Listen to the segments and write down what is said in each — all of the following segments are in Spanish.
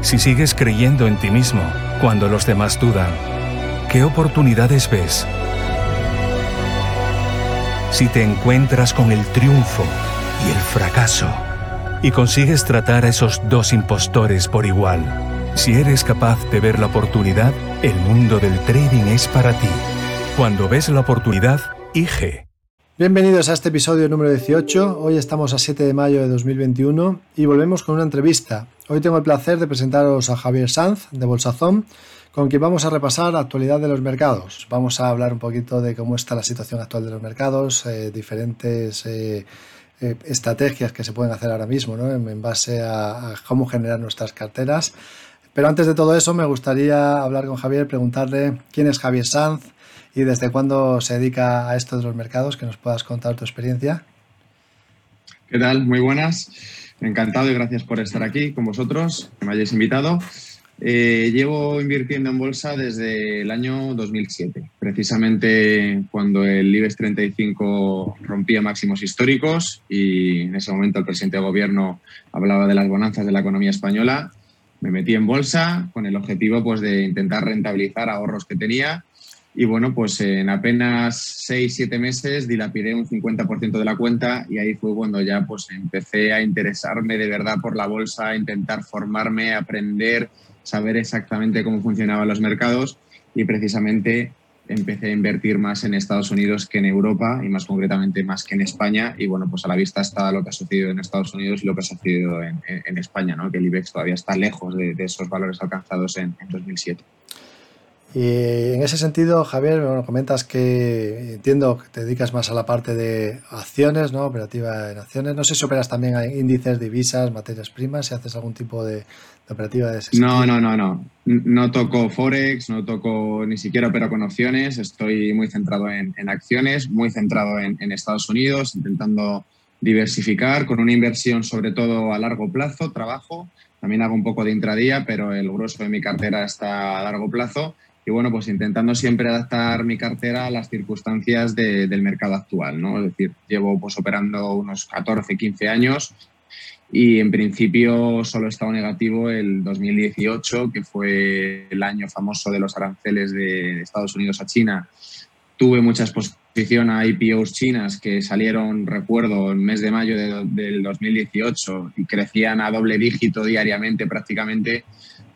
si sigues creyendo en ti mismo cuando los demás dudan, ¿qué oportunidades ves? Si te encuentras con el triunfo y el fracaso y consigues tratar a esos dos impostores por igual, si eres capaz de ver la oportunidad, el mundo del trading es para ti. Cuando ves la oportunidad, IG. Bienvenidos a este episodio número 18. Hoy estamos a 7 de mayo de 2021 y volvemos con una entrevista. Hoy tengo el placer de presentaros a Javier Sanz de Bolsazón, con quien vamos a repasar la actualidad de los mercados. Vamos a hablar un poquito de cómo está la situación actual de los mercados, eh, diferentes eh, eh, estrategias que se pueden hacer ahora mismo ¿no? en, base a, a cómo generar nuestras carteras. Pero antes de todo eso, me gustaría hablar con Javier, preguntarle quién es Javier Sanz, y desde cuándo se dedica a esto de los mercados, que nos puedas contar tu experiencia. ¿Qué tal? Muy buenas. Encantado y gracias por estar aquí con vosotros, que me hayáis invitado. Eh, llevo invirtiendo en bolsa desde el año 2007, precisamente cuando el IBEX 35 rompía máximos históricos y en ese momento el presidente de gobierno hablaba de las bonanzas de la economía española. Me metí en bolsa con el objetivo pues, de intentar rentabilizar ahorros que tenía y bueno, pues en apenas 6, 7 meses dilapidé un 50% de la cuenta y ahí fue cuando ya pues empecé a interesarme de verdad por la bolsa, a intentar formarme, aprender, saber exactamente cómo funcionaban los mercados y precisamente empecé a invertir más en Estados Unidos que en Europa y más concretamente más que en España. Y bueno, pues a la vista está lo que ha sucedido en Estados Unidos y lo que ha sucedido en, España, ¿no? que el IBEX todavía está lejos de, esos valores alcanzados en, en 2007. Y en ese sentido, Javier, bueno, comentas que entiendo que te dedicas más a la parte de acciones, ¿no? Operativa en acciones. No sé si operas también a índices, divisas, materias primas, si haces algún tipo de, operativa de ese No, no, no, no. No toco Forex, no toco ni siquiera opero con opciones. Estoy muy centrado en, acciones, muy centrado en, en Estados Unidos, intentando diversificar con una inversión sobre todo a largo plazo, trabajo. También hago un poco de intradía, pero el grueso de mi cartera está a largo plazo y bueno, pues intentando siempre adaptar mi cartera a las circunstancias del mercado actual, ¿no? Es decir, llevo pues operando unos 14, 15 años y en principio solo he estado negativo el 2018, que fue el año famoso de los aranceles de Estados Unidos a China. Tuve mucha exposición a IPOs chinas que salieron, recuerdo, el mes de mayo del 2018 y crecían a doble dígito diariamente prácticamente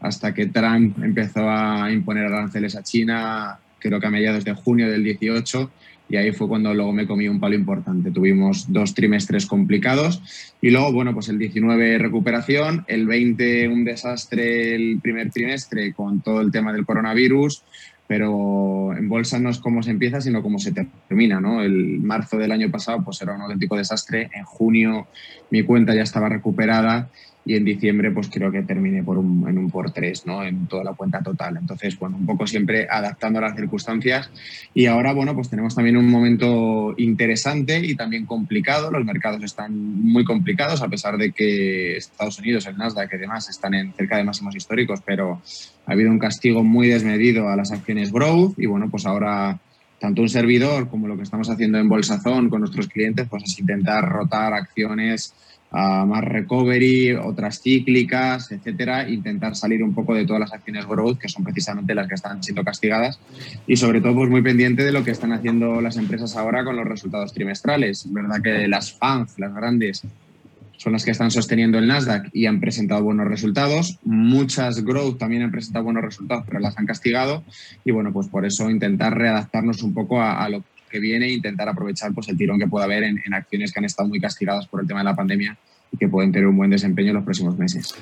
hasta que Trump empezó a imponer aranceles a China, creo que a mediados de junio del 18, y ahí fue cuando luego me comí un palo importante. Tuvimos dos trimestres complicados y luego, bueno, pues el 19 recuperación, el 20 un desastre el primer trimestre con todo el tema del coronavirus, pero en bolsa no es cómo se empieza, sino cómo se termina, ¿no? El marzo del año pasado pues era un auténtico desastre, en junio mi cuenta ya estaba recuperada y en diciembre pues creo que termine por un, en un por tres, ¿no? En toda la cuenta total. Entonces, bueno, un poco siempre adaptando a las circunstancias y ahora, bueno, pues tenemos también un momento interesante y también complicado. Los mercados están muy complicados a pesar de que Estados Unidos, el Nasdaq y demás están en cerca de máximos históricos, pero ha habido un castigo muy desmedido a las acciones growth y bueno, pues ahora tanto un servidor como lo que estamos haciendo en Bolsazón con nuestros clientes, pues es intentar rotar acciones más recovery, otras cíclicas, etcétera, intentar salir un poco de todas las acciones growth, que son precisamente las que están siendo castigadas, y sobre todo pues muy pendiente de lo que están haciendo las empresas ahora con los resultados trimestrales. Es verdad que las FANG, las grandes, son las que están sosteniendo el Nasdaq y han presentado buenos resultados. Muchas growth también han presentado buenos resultados, pero las han castigado. Y bueno, pues por eso intentar readaptarnos un poco a, a lo que viene e intentar aprovechar pues, el tirón que pueda haber en, acciones que han estado muy castigadas por el tema de la pandemia y que pueden tener un buen desempeño en los próximos meses.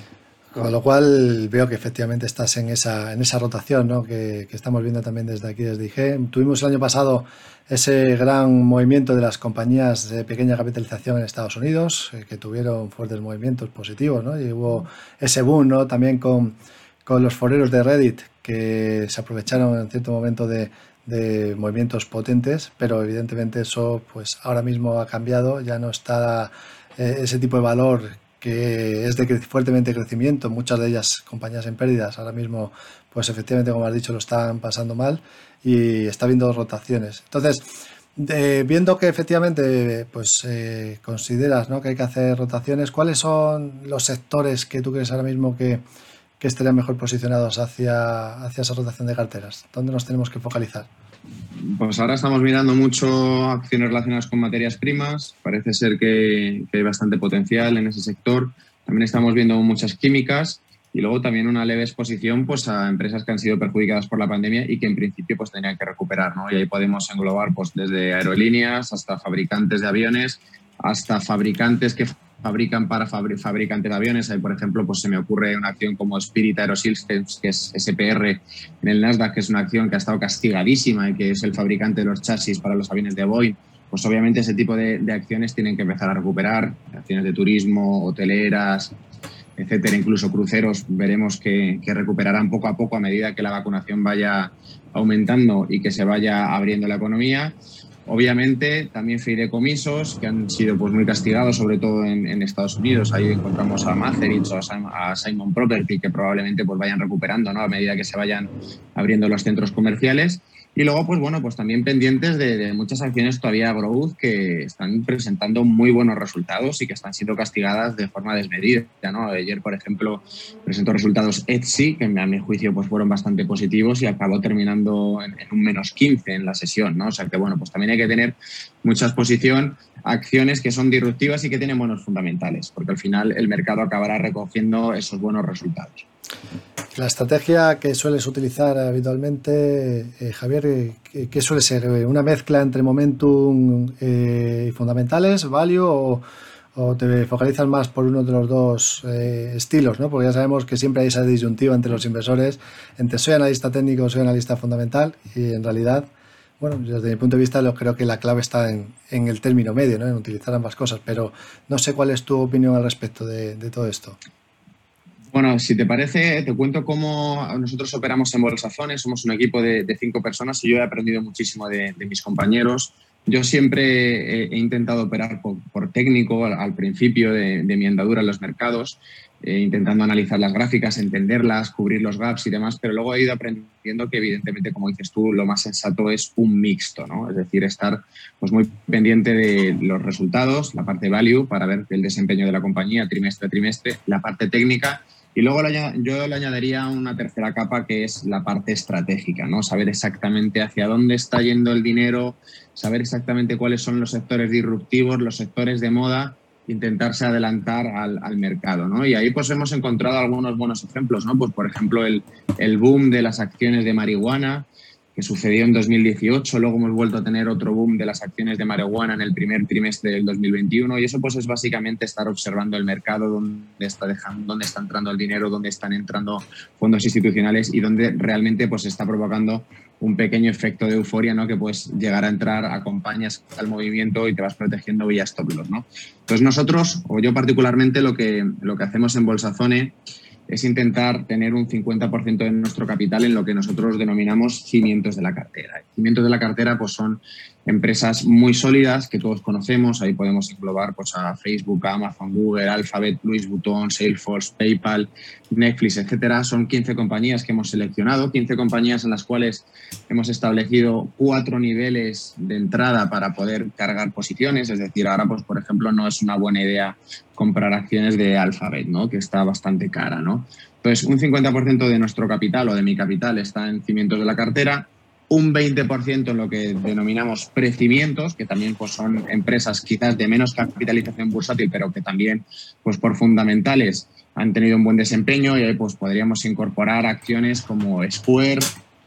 Con lo cual veo que efectivamente estás en esa, en esa rotación ¿no? que, estamos viendo también desde aquí, desde IG. Tuvimos el año pasado ese gran movimiento de las compañías de pequeña capitalización en Estados Unidos, eh, que tuvieron fuertes movimientos positivos, ¿no? y hubo ese boom ¿no? también con, con los foreros de Reddit, que se aprovecharon en cierto momento de, de movimientos potentes, pero evidentemente eso pues ahora mismo ha cambiado, ya no está eh, ese tipo de valor que es de fuertemente crecimiento, muchas de ellas compañías en pérdidas, ahora mismo, pues efectivamente, como has dicho, lo están pasando mal y está habiendo rotaciones. Entonces, viendo que efectivamente pues eh, consideras ¿no? que hay que hacer rotaciones, ¿cuáles son los sectores que tú crees ahora mismo que, que estarían mejor posicionados hacia, hacia esa rotación de carteras? ¿Dónde nos tenemos que focalizar? Pues ahora estamos mirando mucho acciones relacionadas con materias primas. Parece ser que, hay bastante potencial en ese sector. También estamos viendo muchas químicas y luego también una leve exposición pues, a empresas que han sido perjudicadas por la pandemia y que en principio pues, tenían que recuperar. ¿no? Y ahí podemos englobar pues, desde aerolíneas hasta fabricantes de aviones, hasta fabricantes que fabrican para fabricantes de aviones. Ahí, por ejemplo, pues se me ocurre una acción como Spirit Aerosystems, que es SPR en el Nasdaq, que es una acción que ha estado castigadísima y que es el fabricante de los chasis para los aviones de Boeing. Pues obviamente ese tipo de, acciones tienen que empezar a recuperar, acciones de turismo, hoteleras, etcétera, incluso cruceros, veremos que recuperarán poco a poco a medida que la vacunación vaya aumentando y que se vaya abriendo la economía. Obviamente, también fideicomisos que han sido pues, muy castigados, sobre todo en, Estados Unidos. Ahí encontramos a Macerich o a Simon Property, que probablemente pues, vayan recuperando ¿no? a medida que se vayan abriendo los centros comerciales. Y luego, pues bueno, pues también pendientes de, muchas acciones todavía growth que están presentando muy buenos resultados y que están siendo castigadas de forma desmedida. ¿no? Ayer, por ejemplo, presentó resultados Etsy, que a mi juicio pues fueron bastante positivos y acabó terminando en, un menos 15 en la sesión. ¿no? O sea que, bueno, pues también hay que tener mucha exposición acciones que son disruptivas y que tienen buenos fundamentales, porque al final el mercado acabará recogiendo esos buenos resultados. La estrategia que sueles utilizar habitualmente, eh, Javier, eh, ¿qué, suele ser? Eh, ¿Una mezcla entre momentum y fundamentales, value, o, te focalizas más por uno de los dos estilos? ¿no? Porque ya sabemos que siempre hay esa disyuntiva entre los inversores, entre soy analista técnico, soy analista fundamental, y en realidad, bueno, desde mi punto de vista, creo que la clave está en, el término medio, ¿no? en utilizar ambas cosas, pero no sé cuál es tu opinión al respecto de todo esto. Bueno, si te parece, te cuento cómo nosotros operamos en Bolsazones. Somos un equipo de, cinco personas y yo he aprendido muchísimo de, mis compañeros. Yo siempre he, intentado operar por, técnico al, principio de, mi andadura en los mercados, eh, intentando analizar las gráficas, entenderlas, cubrir los gaps y demás, pero luego he ido aprendiendo que evidentemente, como dices tú, lo más sensato es un mixto, ¿no? Es decir, estar pues, muy pendiente de los resultados, la parte value para ver el desempeño de la compañía trimestre a trimestre, la parte técnica y luego yo le añadiría una tercera capa que es la parte estratégica, ¿no? Saber exactamente hacia dónde está yendo el dinero, saber exactamente cuáles son los sectores disruptivos, los sectores de moda, intentarse adelantar al, mercado, ¿no? Y ahí pues hemos encontrado algunos buenos ejemplos, ¿no? Pues por ejemplo el, el boom de las acciones de marihuana, sucedió en 2018, luego hemos vuelto a tener otro boom de las acciones de marihuana en el primer trimestre del 2021 y eso pues es básicamente estar observando el mercado, dónde está dejando, dónde está entrando el dinero, dónde están entrando fondos institucionales y dónde realmente pues está provocando un pequeño efecto de euforia, ¿no? Que puedes llegar a entrar, acompañas al movimiento y te vas protegiendo vía stop loss, ¿no? Entonces nosotros, o yo particularmente, lo que, lo que hacemos en Bolsazone es intentar tener un 50% de nuestro capital en lo que nosotros denominamos cimientos de la cartera. Cimientos de la cartera pues, son empresas muy sólidas que todos conocemos. Ahí podemos englobar pues, a Facebook, Amazon, Google, Alphabet, Louis Vuitton, Salesforce, PayPal, Netflix, etcétera. Son 15 compañías que hemos seleccionado, 15 compañías en las cuales hemos establecido cuatro niveles de entrada para poder cargar posiciones. Es decir, ahora, pues, por ejemplo, no es una buena idea comprar acciones de Alphabet, ¿no? que está bastante cara. ¿no? Entonces, un 50% de nuestro capital o de mi capital está en cimientos de la cartera un 20% en lo que denominamos precimientos, que también pues, son empresas quizás de menos capitalización bursátil, pero que también pues, por fundamentales han tenido un buen desempeño y ahí pues, podríamos incorporar acciones como Square,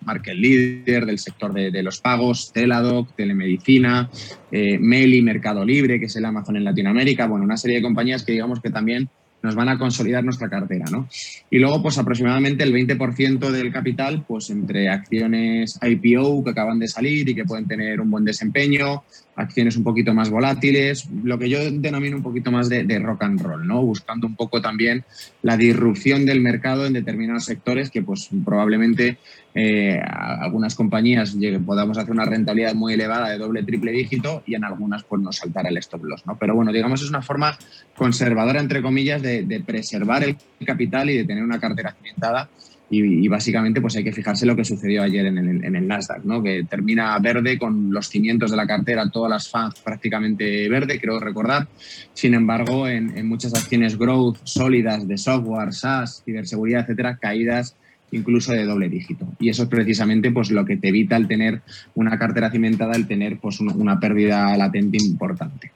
market leader del sector de, los pagos, Teladoc, Telemedicina, eh, Meli, Mercado Libre, que es el Amazon en Latinoamérica, bueno, una serie de compañías que digamos que también nos van a consolidar nuestra cartera, ¿no? Y luego, pues aproximadamente el 20% del capital, pues entre acciones IPO que acaban de salir y que pueden tener un buen desempeño, acciones un poquito más volátiles, lo que yo denomino un poquito más de, rock and roll, ¿no? Buscando un poco también la disrupción del mercado en determinados sectores que pues probablemente eh, algunas compañías podamos hacer una rentabilidad muy elevada de doble, triple dígito y en algunas pues nos saltará el stop loss, ¿no? Pero bueno, digamos es una forma conservadora, entre comillas, de, preservar el capital y de tener una cartera cimentada y, básicamente pues hay que fijarse lo que sucedió ayer en el, el, Nasdaq, ¿no? que termina verde con los cimientos de la cartera, todas las fans prácticamente verde, creo recordar. Sin embargo, en, en muchas acciones growth sólidas de software, SaaS, ciberseguridad, etcétera, caídas incluso de doble dígito. Y eso es precisamente pues, lo que te evita el tener una cartera cimentada, el tener pues, una pérdida latente importante.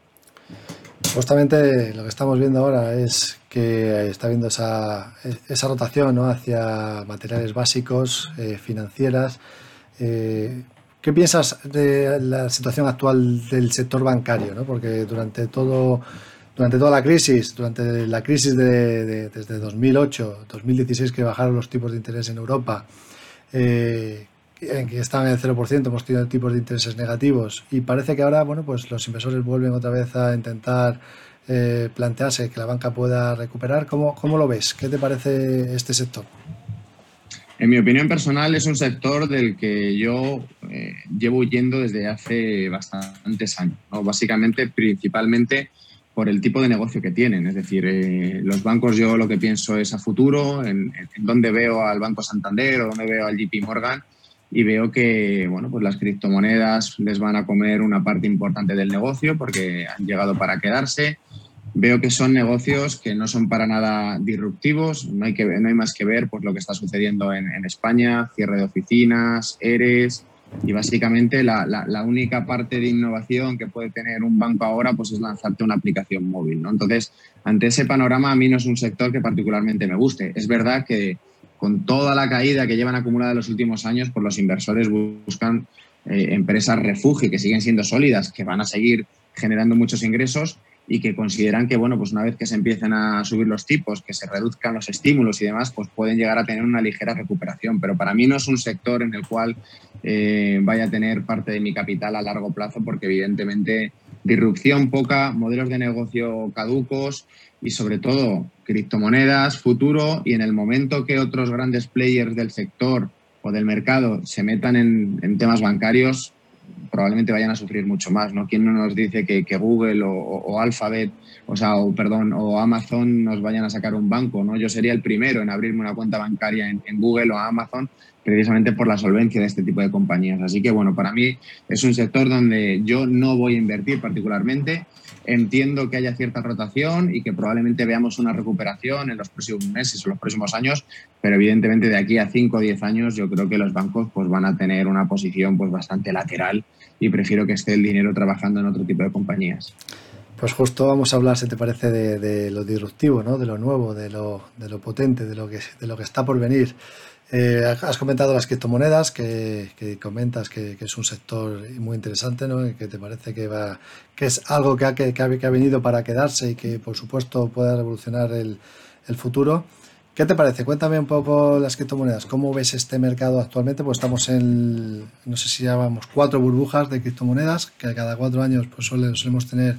Justamente lo que estamos viendo ahora es que está viendo esa, esa rotación hacia materiales básicos, eh, financieras. Eh, ¿Qué piensas de la situación actual del sector bancario? Porque durante todo durante toda la crisis, durante la crisis de, desde 2008, 2016 que bajaron los tipos de interés en Europa, eh, en que estaban en el 0%, hemos tenido tipos de intereses negativos y parece que ahora, bueno, pues los inversores vuelven otra vez a intentar eh, plantearse que la banca pueda recuperar. ¿Cómo, ¿Cómo lo ves? ¿Qué te parece este sector? En mi opinión personal es un sector del que yo eh, llevo huyendo desde hace bastantes años. Básicamente, principalmente por el tipo de negocio que tienen. Es decir, eh, los bancos yo lo que pienso es a futuro, en, dónde veo al Banco Santander o dónde veo al JP Morgan y veo que bueno, pues las criptomonedas les van a comer una parte importante del negocio porque han llegado para quedarse veo que son negocios que no son para nada disruptivos, no hay, que, no hay más que ver pues, lo que está sucediendo en, España, cierre de oficinas, ERES, y básicamente la, la, única parte de innovación que puede tener un banco ahora pues es lanzarte una aplicación móvil. ¿no? Entonces, ante ese panorama, a mí no es un sector que particularmente me guste. Es verdad que con toda la caída que llevan acumulada en los últimos años, pues los inversores buscan eh, empresas refugio que siguen siendo sólidas, que van a seguir generando muchos ingresos y que consideran que, bueno, pues una vez que se empiecen a subir los tipos, que se reduzcan los estímulos y demás, pues pueden llegar a tener una ligera recuperación. Pero para mí no es un sector en el cual eh, vaya a tener parte de mi capital a largo plazo, porque evidentemente disrupción poca, modelos de negocio caducos y sobre todo criptomonedas, futuro y en el momento que otros grandes players del sector o del mercado se metan en, en temas bancarios, probablemente vayan a sufrir mucho más, ¿no? ¿Quién no nos dice que, Google o, Alphabet, o sea, o, perdón, o Amazon nos vayan a sacar un banco, ¿no? Yo sería el primero en abrirme una cuenta bancaria en, Google o Amazon precisamente por la solvencia de este tipo de compañías. Así que, bueno, para mí es un sector donde yo no voy a invertir particularmente. Entiendo que haya cierta rotación y que probablemente veamos una recuperación en los próximos meses o los próximos años, pero evidentemente de aquí a 5 o 10 años yo creo que los bancos pues, van a tener una posición pues, bastante lateral y prefiero que esté el dinero trabajando en otro tipo de compañías. Pues justo vamos a hablar, si te parece, de, lo disruptivo, ¿no? de lo nuevo, de lo, de lo potente, de lo, que, de lo que está por venir. Eh, has comentado las criptomonedas, que, comentas que, es un sector muy interesante, ¿no? que te parece que, va, que es algo que ha, que, venido para quedarse y que, por supuesto, pueda revolucionar el, futuro. ¿Qué te parece? Cuéntame un poco las criptomonedas. ¿Cómo ves este mercado actualmente? Pues estamos en, no sé si llamamos cuatro burbujas de criptomonedas, que cada cuatro años pues solemos tener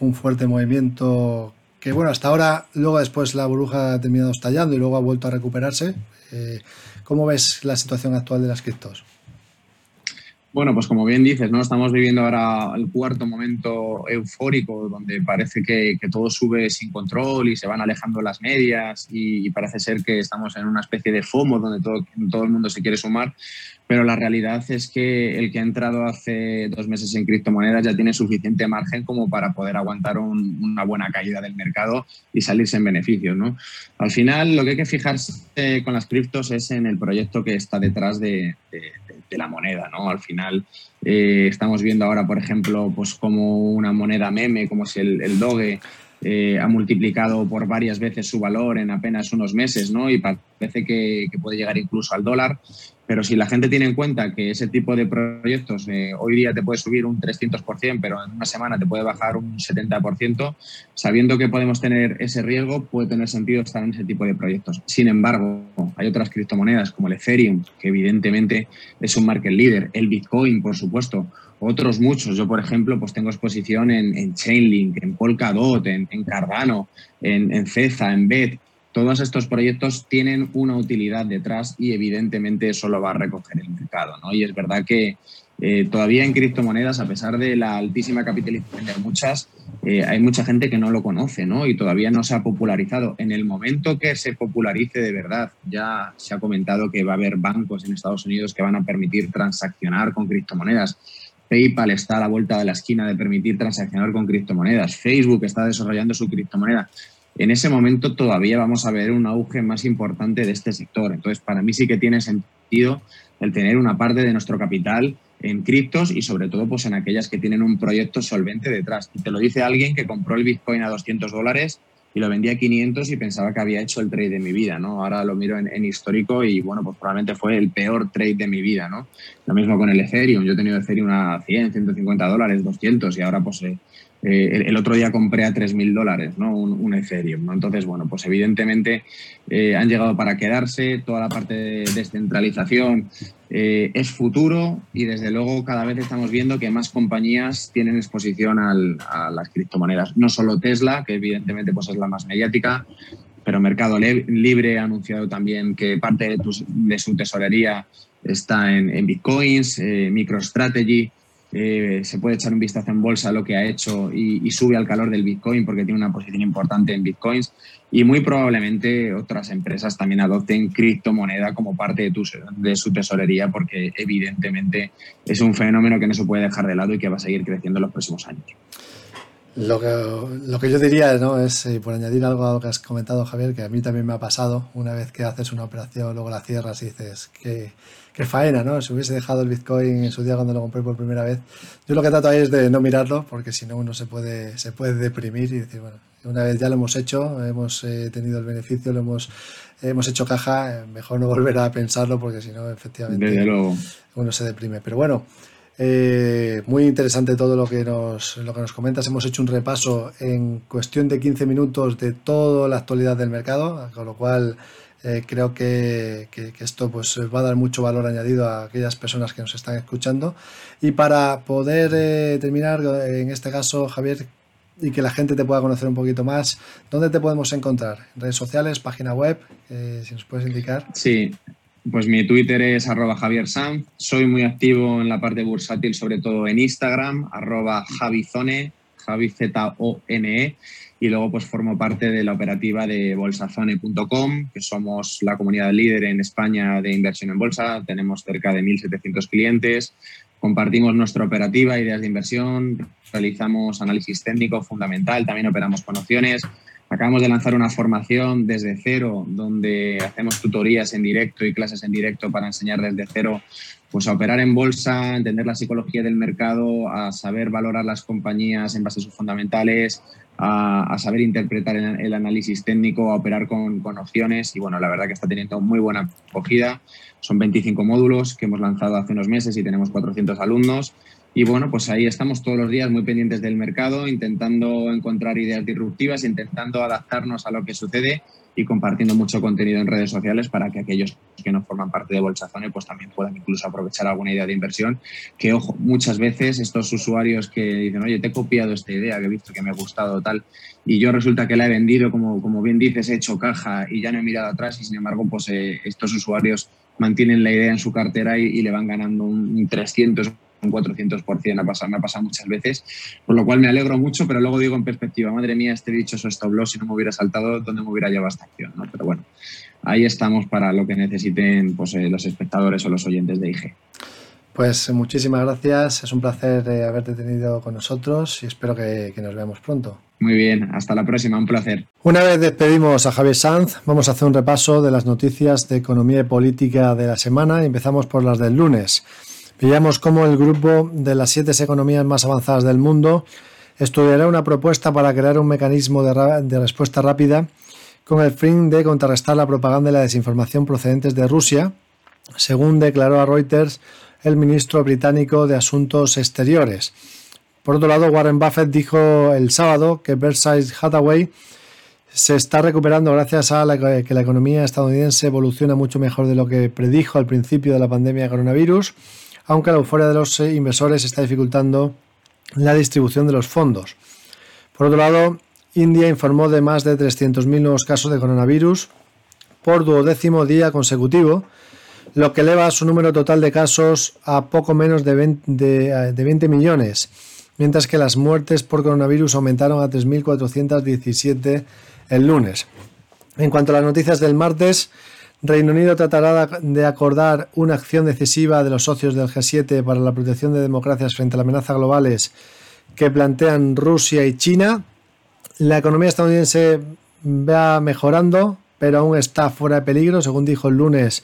un fuerte movimiento que, bueno, hasta ahora, luego después la burbuja ha terminado estallando y luego ha vuelto a recuperarse. Eh, ¿Cómo ves la situación actual de las criptos? Bueno, pues como bien dices, ¿no? Estamos viviendo ahora el cuarto momento eufórico donde parece que, todo sube sin control y se van alejando las medias y, parece ser que estamos en una especie de FOMO donde todo, el mundo se quiere sumar, pero la realidad es que el que ha entrado hace dos meses en criptomonedas ya tiene suficiente margen como para poder aguantar una buena caída del mercado y salirse en beneficios, ¿no? Al final lo que hay que fijarse con las criptos es en el proyecto que está detrás de de la moneda, ¿no? Al final eh, estamos viendo ahora, por ejemplo, pues como una moneda meme, como si el, Doge eh, ha multiplicado por varias veces su valor en apenas unos meses, ¿no? Y parece que, puede llegar incluso al dólar. Pero si la gente tiene en cuenta que ese tipo de proyectos eh, hoy día te puede subir un 300%, pero en una semana te puede bajar un 70%, sabiendo que podemos tener ese riesgo, puede tener sentido estar en ese tipo de proyectos. Sin embargo, hay otras criptomonedas como el Ethereum, que evidentemente es un market leader, el Bitcoin, por supuesto, otros muchos. Yo, por ejemplo, pues tengo exposición en, Chainlink, en Polkadot, en, Cardano, en, en Ceza, en BET todos estos proyectos tienen una utilidad detrás y evidentemente eso lo va a recoger el mercado. ¿no? Y es verdad que eh, todavía en criptomonedas, a pesar de la altísima capitalización de muchas, eh, hay mucha gente que no lo conoce ¿no? y todavía no se ha popularizado. En el momento que se popularice de verdad, ya se ha comentado que va a haber bancos en Estados Unidos que van a permitir transaccionar con criptomonedas. PayPal está a la vuelta de la esquina de permitir transaccionar con criptomonedas. Facebook está desarrollando su criptomoneda en ese momento todavía vamos a ver un auge más importante de este sector. Entonces, para mí sí que tiene sentido el tener una parte de nuestro capital en criptos y sobre todo pues en aquellas que tienen un proyecto solvente detrás. Y te lo dice alguien que compró el Bitcoin a 200 dólares y lo vendía a 500 y pensaba que había hecho el trade de mi vida, ¿no? Ahora lo miro en, histórico y, bueno, pues probablemente fue el peor trade de mi vida, ¿no? Lo mismo con el Ethereum. Yo he tenido Ethereum a 100, 150 dólares, 200 y ahora pues eh, eh, el, otro día compré a 3.000 dólares, ¿no? Un, Ethereum. Entonces, bueno, pues evidentemente eh, han llegado para quedarse, toda la parte de descentralización eh, es futuro y desde luego cada vez estamos viendo que más compañías tienen exposición a las criptomonedas. No solo Tesla, que evidentemente pues es la más mediática, pero Mercado Libre ha anunciado también que parte de, su tesorería está en, bitcoins, MicroStrategy eh, se puede echar un vistazo en bolsa a lo que ha hecho y, sube al calor del Bitcoin porque tiene una posición importante en Bitcoins y muy probablemente otras empresas también adopten criptomoneda como parte de, de su tesorería porque evidentemente es un fenómeno que no se puede dejar de lado y que va a seguir creciendo en los próximos años. Lo que, lo que yo diría ¿no? es, eh, por añadir algo a lo que has comentado, Javier, que a mí también me ha pasado, una vez que haces una operación, luego la cierras y dices que, que faena, ¿no? Si hubiese dejado el Bitcoin en su día cuando lo compré por primera vez. Yo lo que trato ahí es de no mirarlo, porque si no uno se puede, se puede deprimir y decir, bueno, una vez ya lo hemos hecho, hemos eh, tenido el beneficio, lo hemos, hemos hecho caja, eh, mejor no volver a pensarlo, porque si no, efectivamente, uno se deprime. Pero bueno. Eh, muy interesante todo lo que, nos, lo que nos comentas. Hemos hecho un repaso en cuestión de 15 minutos de toda la actualidad del mercado, con lo cual eh, creo que, esto pues, va a dar mucho valor añadido a aquellas personas que nos están escuchando. Y para poder eh, terminar, en este caso, Javier, y que la gente te pueda conocer un poquito más, ¿dónde te podemos encontrar? ¿Redes sociales, página web? si nos puedes indicar. Sí, pues mi Twitter es arroba Javier Soy muy activo en la parte bursátil, sobre todo en Instagram, arroba Javizone, Javi-Z-O-N-E. Y luego pues formo parte de la operativa de bolsazone.com, que somos la comunidad líder en España de inversión en bolsa. Tenemos cerca de 1.700 clientes. Compartimos nuestra operativa, ideas de inversión, realizamos análisis técnico fundamental, también operamos con opciones Acabamos de lanzar una formación desde cero, donde hacemos tutorías en directo y clases en directo para enseñar desde cero pues, a operar en bolsa, a entender la psicología del mercado, a saber valorar las compañías en base a sus fundamentales, a, saber interpretar el, análisis técnico, a operar con, con, opciones. Y bueno, la verdad que está teniendo muy buena acogida. Son 25 módulos que hemos lanzado hace unos meses y tenemos 400 alumnos. Y bueno, pues ahí estamos todos los días muy pendientes del mercado, intentando encontrar ideas disruptivas, intentando adaptarnos a lo que sucede y compartiendo mucho contenido en redes sociales para que aquellos que no forman parte de Bolsazone pues también puedan incluso aprovechar alguna idea de inversión. Que ojo, muchas veces estos usuarios que dicen, oye, te he copiado esta idea que he visto que me ha gustado tal, y yo resulta que la he vendido, como, como bien dices, he hecho caja y ya no he mirado atrás y sin embargo pues eh, estos usuarios mantienen la idea en su cartera y, y le van ganando un 300 un 400%, ha pasado, me ha pasado muchas veces, por lo cual me alegro mucho, pero luego digo en perspectiva, madre mía, este dicho eso stop loss, si no me hubiera saltado, ¿dónde me hubiera llevado esta acción? ¿no? Pero bueno, ahí estamos para lo que necesiten pues, eh, los espectadores o los oyentes de IG. Pues muchísimas gracias, es un placer eh, haberte tenido con nosotros y espero que, que, nos veamos pronto. Muy bien, hasta la próxima, un placer. Una vez despedimos a Javier Sanz, vamos a hacer un repaso de las noticias de economía y política de la semana y empezamos por las del lunes. Veíamos cómo el grupo de las siete economías más avanzadas del mundo estudiará una propuesta para crear un mecanismo de, respuesta rápida con el fin de contrarrestar la propaganda y la desinformación procedentes de Rusia según declaró a Reuters el ministro británico de Asuntos Exteriores. Por otro lado, Warren Buffett dijo el sábado que Berkshire Hathaway se está recuperando gracias a que la economía estadounidense evoluciona mucho mejor de lo que predijo al principio de la pandemia de coronavirus, aunque la euforia de los inversores está dificultando la distribución de los fondos. Por otro lado, India informó de más de 300.000 nuevos casos de coronavirus por duodécimo día consecutivo, lo que eleva su número total de casos a poco menos de 20, millones, mientras que las muertes por coronavirus aumentaron a 3.417 el lunes. En cuanto a las noticias del martes, Reino Unido tratará de acordar una acción decisiva de los socios del G7 para la protección de democracias frente a las amenazas globales que plantean Rusia y China. La economía estadounidense va mejorando, pero aún está fuera de peligro, según dijo el lunes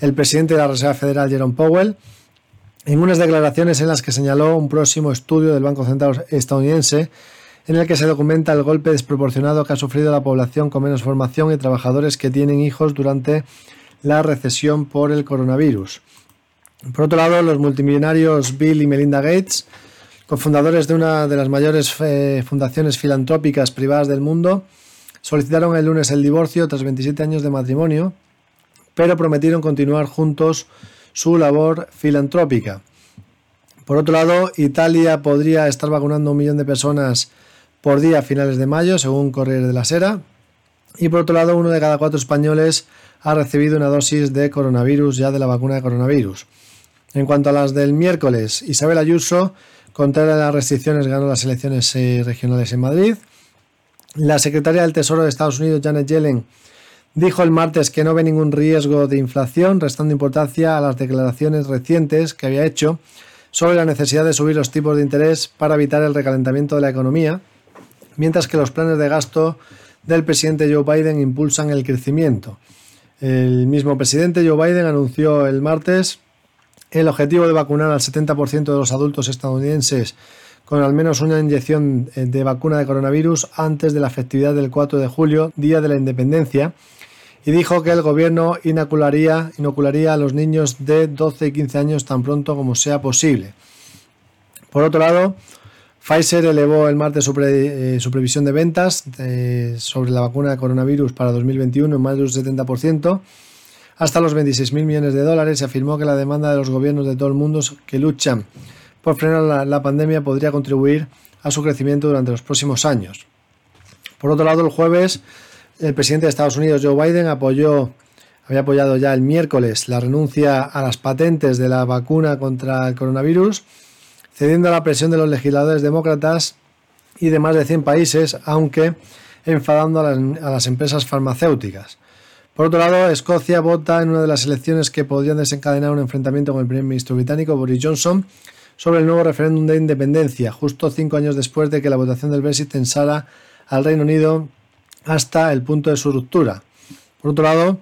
el presidente de la Reserva Federal, Jerome Powell, en unas declaraciones en las que señaló un próximo estudio del Banco Central estadounidense en el que se documenta el golpe desproporcionado que ha sufrido la población con menos formación y trabajadores que tienen hijos durante la recesión por el coronavirus. Por otro lado, los multimillonarios Bill y Melinda Gates, cofundadores de una de las mayores eh, fundaciones filantrópicas privadas del mundo, solicitaron el lunes el divorcio tras 27 años de matrimonio pero prometieron continuar juntos su labor filantrópica. Por otro lado, Italia podría estar vacunando un millón de personas por día a finales de mayo, según Corriere de la Sera. Y por otro lado, uno de cada cuatro españoles ha recibido una dosis de coronavirus ya de la vacuna de coronavirus. En cuanto a las del miércoles, Isabel Ayuso, contraria a las restricciones, ganó las elecciones eh, regionales en Madrid. La secretaria del Tesoro de Estados Unidos, Janet Yellen, Dijo el martes que no ve ningún riesgo de inflación, restando importancia a las declaraciones recientes que había hecho sobre la necesidad de subir los tipos de interés para evitar el recalentamiento de la economía, mientras que los planes de gasto del presidente Joe Biden impulsan el crecimiento. El mismo presidente Joe Biden anunció el martes el objetivo de vacunar al 70% de los adultos estadounidenses con al menos una inyección de vacuna de coronavirus antes de la festividad del 4 de julio, Día de la Independencia, y dijo que el gobierno inocularía, inocularía a los niños de 12 y 15 años tan pronto como sea posible. Por otro lado, Pfizer elevó el martes su, eh, previsión de ventas eh, sobre la vacuna de coronavirus para 2021 en más de un 70%, hasta los 26.000 millones de dólares y afirmó que la demanda de los gobiernos de todo el mundo que luchan por frenar la pandemia podría contribuir a su crecimiento durante los próximos años. Por otro lado, el jueves el presidente de Estados Unidos, Joe Biden, apoyó, había apoyado ya el miércoles la renuncia a las patentes de la vacuna contra el coronavirus, cediendo a la presión de los legisladores demócratas y de más de 100 países, aunque enfadando a las, empresas farmacéuticas. Por otro lado, Escocia vota en una de las elecciones que podrían desencadenar un enfrentamiento con el primer ministro británico Boris Johnson sobre el nuevo referéndum de independencia, justo cinco años después de que la votación del Brexit tensara al Reino Unido hasta el punto de su ruptura. Por otro lado,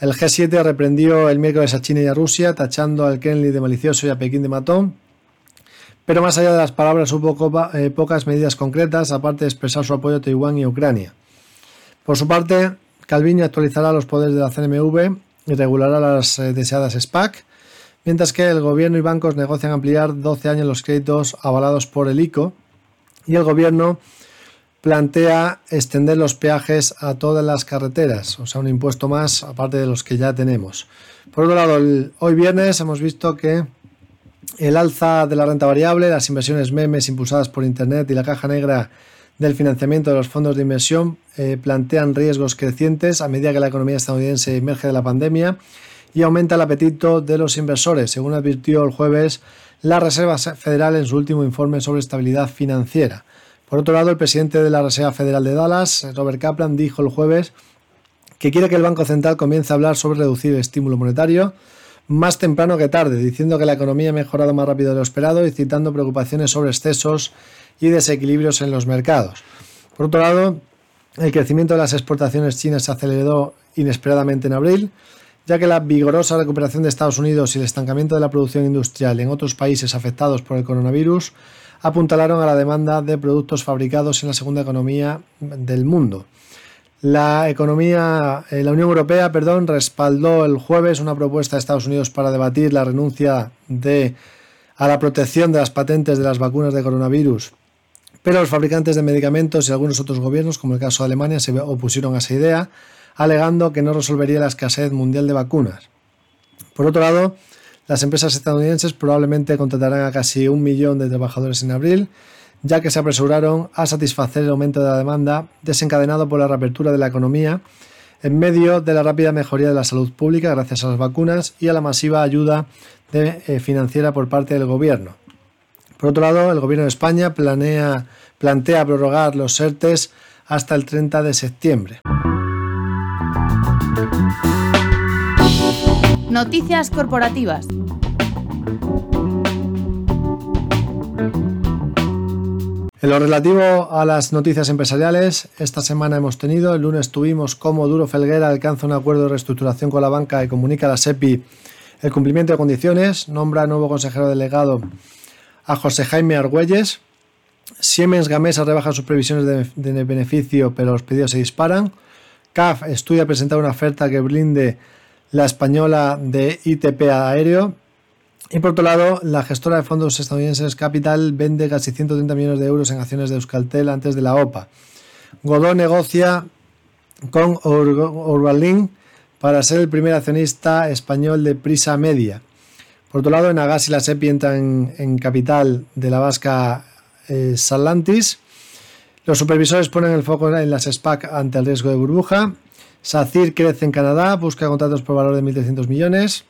el G7 reprendió el miércoles a China y a Rusia, tachando al Kremlin de malicioso y a Pekín de matón. Pero más allá de las palabras hubo eh, pocas medidas concretas, aparte de expresar su apoyo a Taiwán y Ucrania. Por su parte, Calviño actualizará los poderes de la CNMV y regulará las eh, deseadas SPAC, mientras que el gobierno y bancos negocian ampliar 12 años los créditos avalados por el ICO y el gobierno plantea extender los peajes a todas las carreteras, o sea, un impuesto más aparte de los que ya tenemos. Por otro lado, hoy viernes hemos visto que el alza de la renta variable, las inversiones memes impulsadas por Internet y la caja negra del financiamiento de los fondos de inversión eh, plantean riesgos crecientes a medida que la economía estadounidense emerge de la pandemia y aumenta el apetito de los inversores, según advirtió el jueves la Reserva Federal en su último informe sobre estabilidad financiera. Por otro lado, el presidente de la Reserva Federal de Dallas, Robert Kaplan, dijo el jueves que quiere que el Banco Central comience a hablar sobre reducir el estímulo monetario más temprano que tarde, diciendo que la economía ha mejorado más rápido de lo esperado y citando preocupaciones sobre excesos y desequilibrios en los mercados. Por otro lado, el crecimiento de las exportaciones chinas se aceleró inesperadamente en abril, ya que la vigorosa recuperación de Estados Unidos y el estancamiento de la producción industrial en otros países afectados por el coronavirus apuntalaron a la demanda de productos fabricados en la segunda economía del mundo. La economía, eh, la Unión Europea, perdón, respaldó el jueves una propuesta de Estados Unidos para debatir la renuncia de, a la protección de las patentes de las vacunas de coronavirus. Pero los fabricantes de medicamentos y algunos otros gobiernos, como el caso de Alemania, se opusieron a esa idea, alegando que no resolvería la escasez mundial de vacunas. Por otro lado, las empresas estadounidenses probablemente contratarán a casi un millón de trabajadores en abril, ya que se apresuraron a satisfacer el aumento de la demanda desencadenado por la reapertura de la economía en medio de la rápida mejoría de la salud pública gracias a las vacunas y a la masiva ayuda eh, financiera por parte del gobierno. Por otro lado, el gobierno de España planea, plantea prorrogar los ERTES hasta el 30 de septiembre. Noticias corporativas. En lo relativo a las noticias empresariales, esta semana hemos tenido, el lunes tuvimos como Duro Felguera alcanza un acuerdo de reestructuración con la banca y comunica a la SEPI el cumplimiento de condiciones, nombra nuevo consejero delegado a José Jaime Argüelles, Siemens Gamesa rebaja sus previsiones de, beneficio, pero los pedidos se disparan, CAF estudia presentar una oferta que blinde la española de ITP aéreo y por otro lado, la gestora de fondos estadounidenses Capital vende casi 130 millones de euros en acciones de Euskaltel antes de la OPA. Godó negocia con Urbalink para ser el primer accionista español de Prisa Media. Por otro lado, en Agas y la SEPI entran en, capital de la vasca eh, Salantis. Los supervisores ponen el foco en las SPAC ante el riesgo de burbuja. SACIR crece en Canadá, busca contratos por valor de 1.300 millones.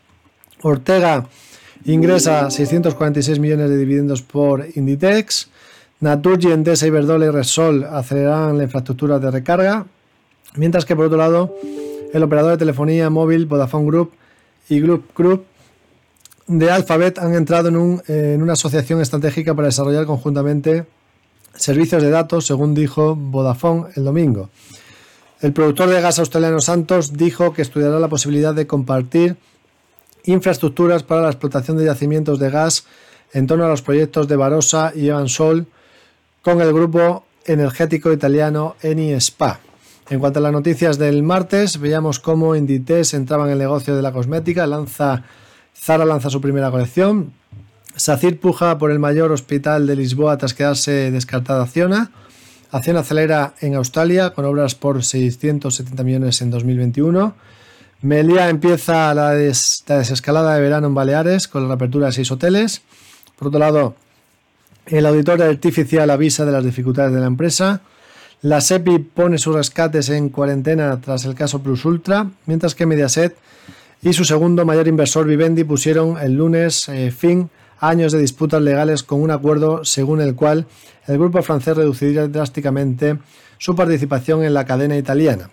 Ortega Ingresa 646 millones de dividendos por Inditex. Naturgy, Endesa, Iberdrola y Resol acelerarán la infraestructura de recarga. Mientras que por otro lado, el operador de telefonía móvil Vodafone Group y Group Group de Alphabet han entrado en, en una asociación estratégica para desarrollar conjuntamente servicios de datos, según dijo Vodafone el domingo. El productor de gas australiano Santos dijo que estudiará la posibilidad de compartir infraestructuras para la explotación de yacimientos de gas en torno a los proyectos de Barossa y Evansol con el grupo energético italiano Eni Spa. En cuanto a las noticias del martes, veíamos cómo Inditex entraba en el negocio de la cosmética, lanza, Zara lanza su primera colección, SACIR puja por el mayor hospital de Lisboa tras quedarse descartada Acciona, Acciona acelera en Australia con obras por 670 millones en 2021, Melia empieza la, desescalada de verano en Baleares con la reapertura de seis hoteles. Por otro lado, el auditor artificial avisa de las dificultades de la empresa. La SEPI pone sus rescates en cuarentena tras el caso Plus Ultra, mientras que Mediaset y su segundo mayor inversor Vivendi pusieron el lunes eh, fin a años de disputas legales con un acuerdo según el cual el grupo francés reduciría drásticamente su participación en la cadena italiana.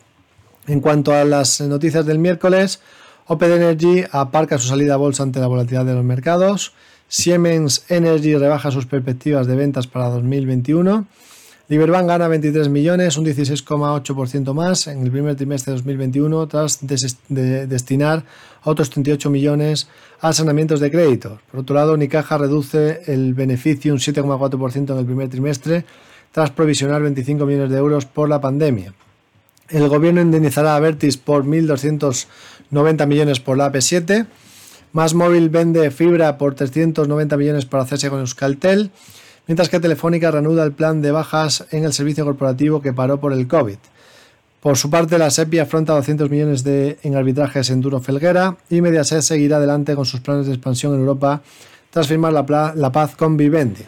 En cuanto a las noticias del miércoles, Oped Energy aparca su salida a bolsa ante la volatilidad de los mercados. Siemens Energy rebaja sus perspectivas de ventas para 2021. Liberbank gana 23 millones, un 16,8% más en el primer trimestre de 2021 tras destinar otros 38 millones a saneamientos de crédito. Por otro lado, Nicaja reduce el beneficio un 7,4% en el primer trimestre tras provisionar 25 millones de euros por la pandemia. El gobierno indemnizará a Vertis por 1.290 millones por la AP7. Más Móvil vende fibra por 390 millones para hacerse con Euskaltel. Mientras que Telefónica reanuda el plan de bajas en el servicio corporativo que paró por el COVID. Por su parte, la SEPI afronta 200 millones de, en arbitrajes en Duro Felguera y Mediaset seguirá adelante con sus planes de expansión en Europa tras firmar la, paz con Vivendi.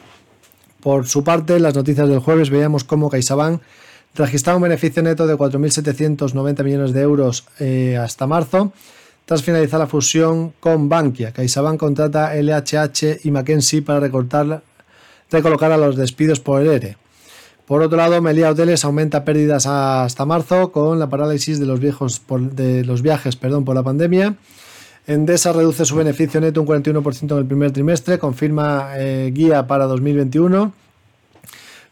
Por su parte, en las noticias del jueves veíamos cómo CaixaBank registraba un beneficio neto de 4.790 millones de euros eh, hasta marzo, tras finalizar la fusión con Bankia. CaixaBank contrata LHH y Mackenzie para recortar, recolocar a los despidos por el ERE. Por otro lado, Melia Hoteles aumenta pérdidas hasta marzo con la parálisis de los, viejos de los viajes perdón, por la pandemia. Endesa reduce su beneficio neto un 41% en el primer trimestre, confirma eh, guía para 2021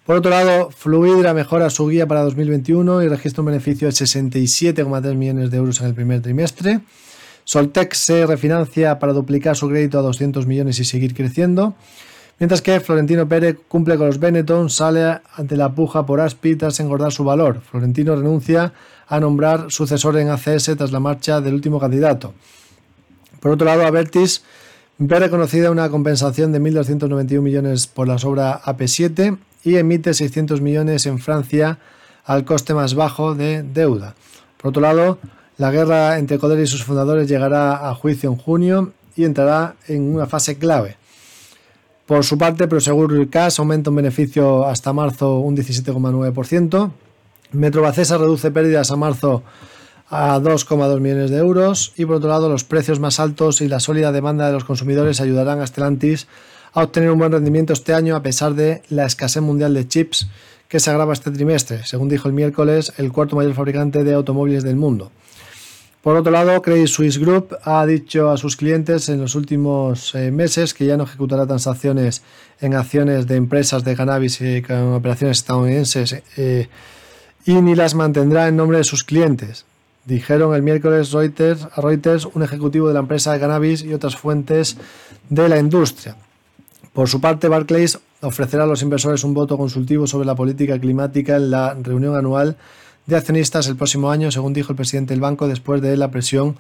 por otro lado, Fluidra mejora su guía para 2021 y registra un beneficio de 67,3 millones de euros en el primer trimestre. Soltec se refinancia para duplicar su crédito a 200 millones y seguir creciendo. Mientras que Florentino Pérez cumple con los Benetton, sale ante la puja por Aspi tras engordar su valor. Florentino renuncia a nombrar sucesor en ACS tras la marcha del último candidato. Por otro lado, Avertis ve reconocida una compensación de 1.291 millones por la sobra AP7 y emite 600 millones en Francia al coste más bajo de deuda. Por otro lado, la guerra entre Coder y sus fundadores llegará a juicio en junio y entrará en una fase clave. Por su parte, Prosegur Cash aumenta un beneficio hasta marzo un 17,9%. Metrobacesa reduce pérdidas a marzo a 2,2 millones de euros y por otro lado los precios más altos y la sólida demanda de los consumidores ayudarán a Stellantis a obtener un buen rendimiento este año a pesar de la escasez mundial de chips que se agrava este trimestre, según dijo el miércoles el cuarto mayor fabricante de automóviles del mundo. Por otro lado, Credit Suisse Group ha dicho a sus clientes en los últimos eh, meses que ya no ejecutará transacciones en acciones de empresas de cannabis y con operaciones estadounidenses eh, y ni las mantendrá en nombre de sus clientes. Dijeron el miércoles Reuters, a Reuters un ejecutivo de la empresa de cannabis y otras fuentes de la industria. Por su parte, Barclays ofrecerá a los inversores un voto consultivo sobre la política climática en la reunión anual de accionistas el próximo año, según dijo el presidente del banco, después de la presión